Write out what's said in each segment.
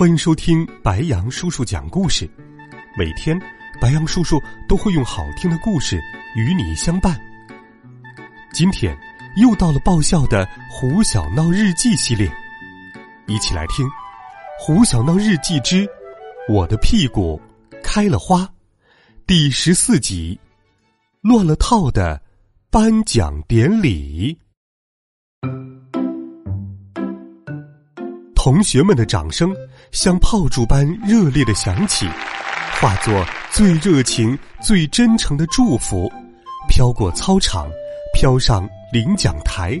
欢迎收听白杨叔叔讲故事。每天，白杨叔叔都会用好听的故事与你相伴。今天又到了爆笑的《胡小闹日记》系列，一起来听《胡小闹日记之我的屁股开了花》第十四集《乱了套的颁奖典礼》。同学们的掌声像炮竹般热烈的响起，化作最热情、最真诚的祝福，飘过操场，飘上领奖台，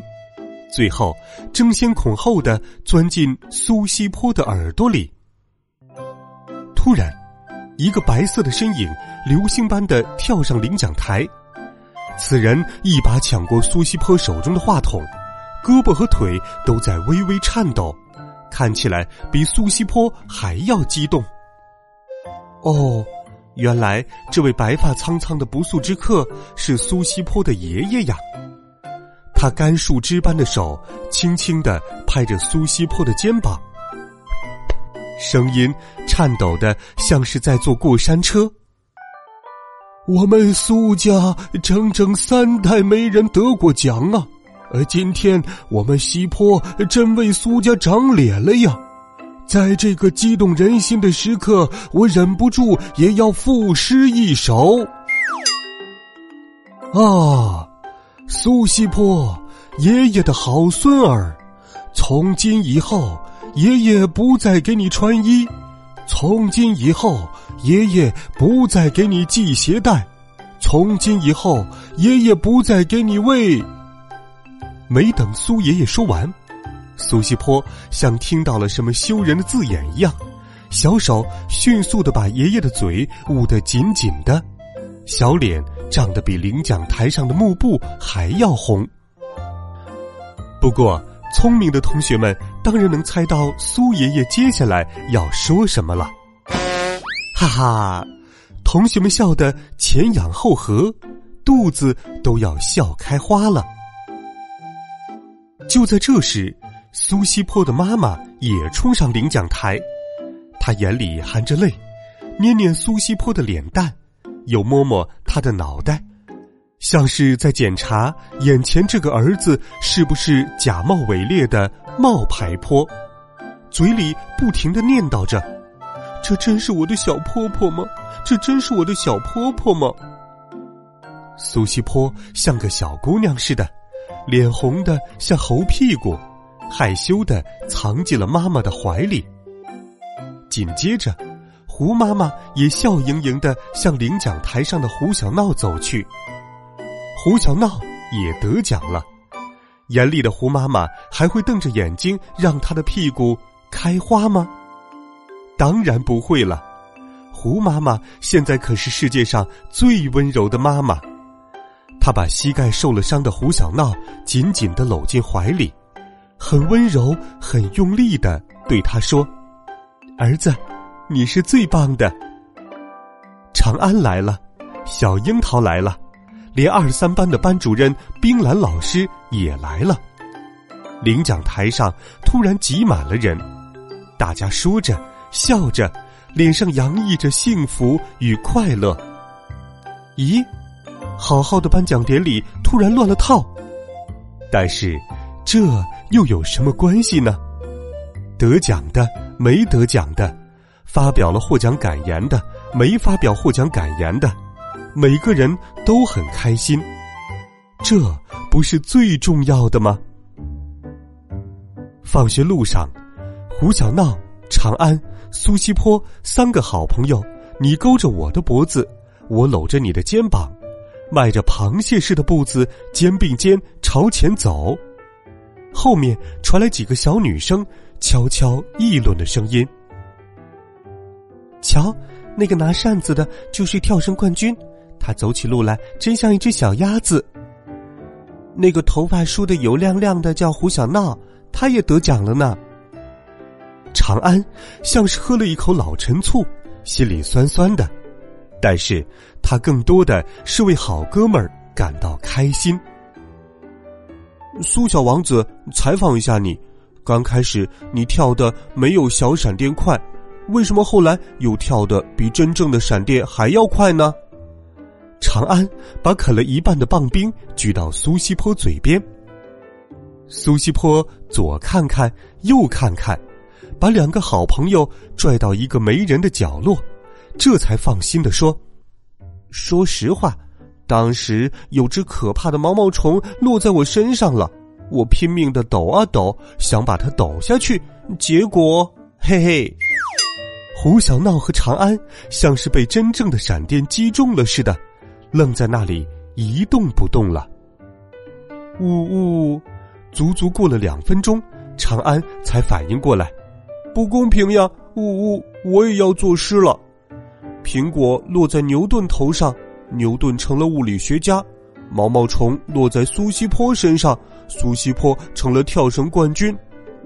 最后争先恐后的钻进苏西坡的耳朵里。突然，一个白色的身影流星般的跳上领奖台，此人一把抢过苏西坡手中的话筒，胳膊和腿都在微微颤抖。看起来比苏西坡还要激动。哦，原来这位白发苍苍的不速之客是苏西坡的爷爷呀！他干树枝般的手轻轻的拍着苏西坡的肩膀，声音颤抖的像是在坐过山车。我们苏家整整三代没人得过奖啊！而今天我们西坡真为苏家长脸了呀！在这个激动人心的时刻，我忍不住也要赋诗一首。啊，苏西坡爷爷的好孙儿，从今以后爷爷不再给你穿衣，从今以后爷爷不再给你系鞋带，从今以后爷爷不再给你喂。没等苏爷爷说完，苏西坡像听到了什么羞人的字眼一样，小手迅速的把爷爷的嘴捂得紧紧的，小脸涨得比领奖台上的幕布还要红。不过，聪明的同学们当然能猜到苏爷爷接下来要说什么了。哈哈，同学们笑得前仰后合，肚子都要笑开花了。就在这时，苏西坡的妈妈也冲上领奖台，她眼里含着泪，捏捏苏西坡的脸蛋，又摸摸他的脑袋，像是在检查眼前这个儿子是不是假冒伪劣的冒牌坡，嘴里不停的念叨着：“这真是我的小婆婆吗？这真是我的小婆婆吗？”苏西坡像个小姑娘似的。脸红的像猴屁股，害羞的藏进了妈妈的怀里。紧接着，胡妈妈也笑盈盈的向领奖台上的胡小闹走去。胡小闹也得奖了，严厉的胡妈妈还会瞪着眼睛让他的屁股开花吗？当然不会了。胡妈妈现在可是世界上最温柔的妈妈。他把膝盖受了伤的胡小闹紧紧的搂进怀里，很温柔、很用力的对他说：“儿子，你是最棒的。”长安来了，小樱桃来了，连二三班的班主任冰兰老师也来了。领奖台上突然挤满了人，大家说着笑着，脸上洋溢着幸福与快乐。咦？好好的颁奖典礼突然乱了套，但是这又有什么关系呢？得奖的、没得奖的，发表了获奖感言的、没发表获奖感言的，每个人都很开心，这不是最重要的吗？放学路上，胡小闹、长安、苏西坡三个好朋友，你勾着我的脖子，我搂着你的肩膀。迈着螃蟹似的步子，肩并肩朝前走，后面传来几个小女生悄悄议论的声音：“瞧，那个拿扇子的就是跳绳冠军，他走起路来真像一只小鸭子。那个头发梳的油亮亮的叫胡小闹，他也得奖了呢。长安像是喝了一口老陈醋，心里酸酸的，但是他更多的是为好哥们儿感到开心。苏小王子，采访一下你，刚开始你跳的没有小闪电快，为什么后来又跳的比真正的闪电还要快呢？长安把啃了一半的棒冰举到苏西坡嘴边。苏西坡左看看，右看看，把两个好朋友拽到一个没人的角落，这才放心的说：“说实话。”当时有只可怕的毛毛虫落在我身上了，我拼命的抖啊抖，想把它抖下去，结果嘿嘿，胡小闹和长安像是被真正的闪电击中了似的，愣在那里一动不动了。呜呜，足足过了两分钟，长安才反应过来，不公平呀！呜呜，我也要作诗了。苹果落在牛顿头上。牛顿成了物理学家，毛毛虫落在苏西坡身上，苏西坡成了跳绳冠军。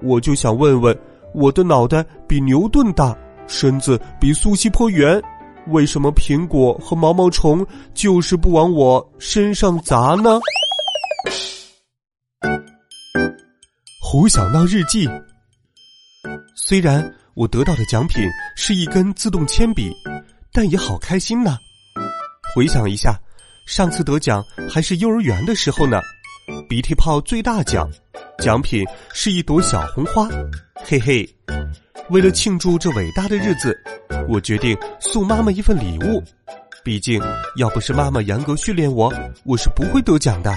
我就想问问，我的脑袋比牛顿大，身子比苏西坡圆，为什么苹果和毛毛虫就是不往我身上砸呢？胡小闹日记。虽然我得到的奖品是一根自动铅笔，但也好开心呢。回想一下，上次得奖还是幼儿园的时候呢。鼻涕泡最大奖，奖品是一朵小红花。嘿嘿，为了庆祝这伟大的日子，我决定送妈妈一份礼物。毕竟，要不是妈妈严格训练我，我是不会得奖的。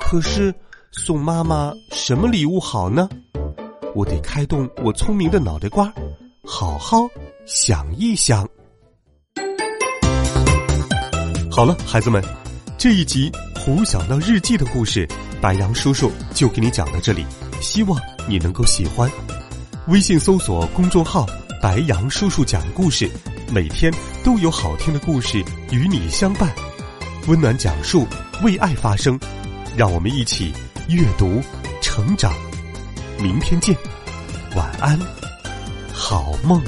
可是，送妈妈什么礼物好呢？我得开动我聪明的脑袋瓜，好好想一想。好了，孩子们，这一集《胡小闹日记》的故事，白杨叔叔就给你讲到这里。希望你能够喜欢。微信搜索公众号“白杨叔叔讲故事”，每天都有好听的故事与你相伴。温暖讲述，为爱发声，让我们一起阅读成长。明天见，晚安，好梦。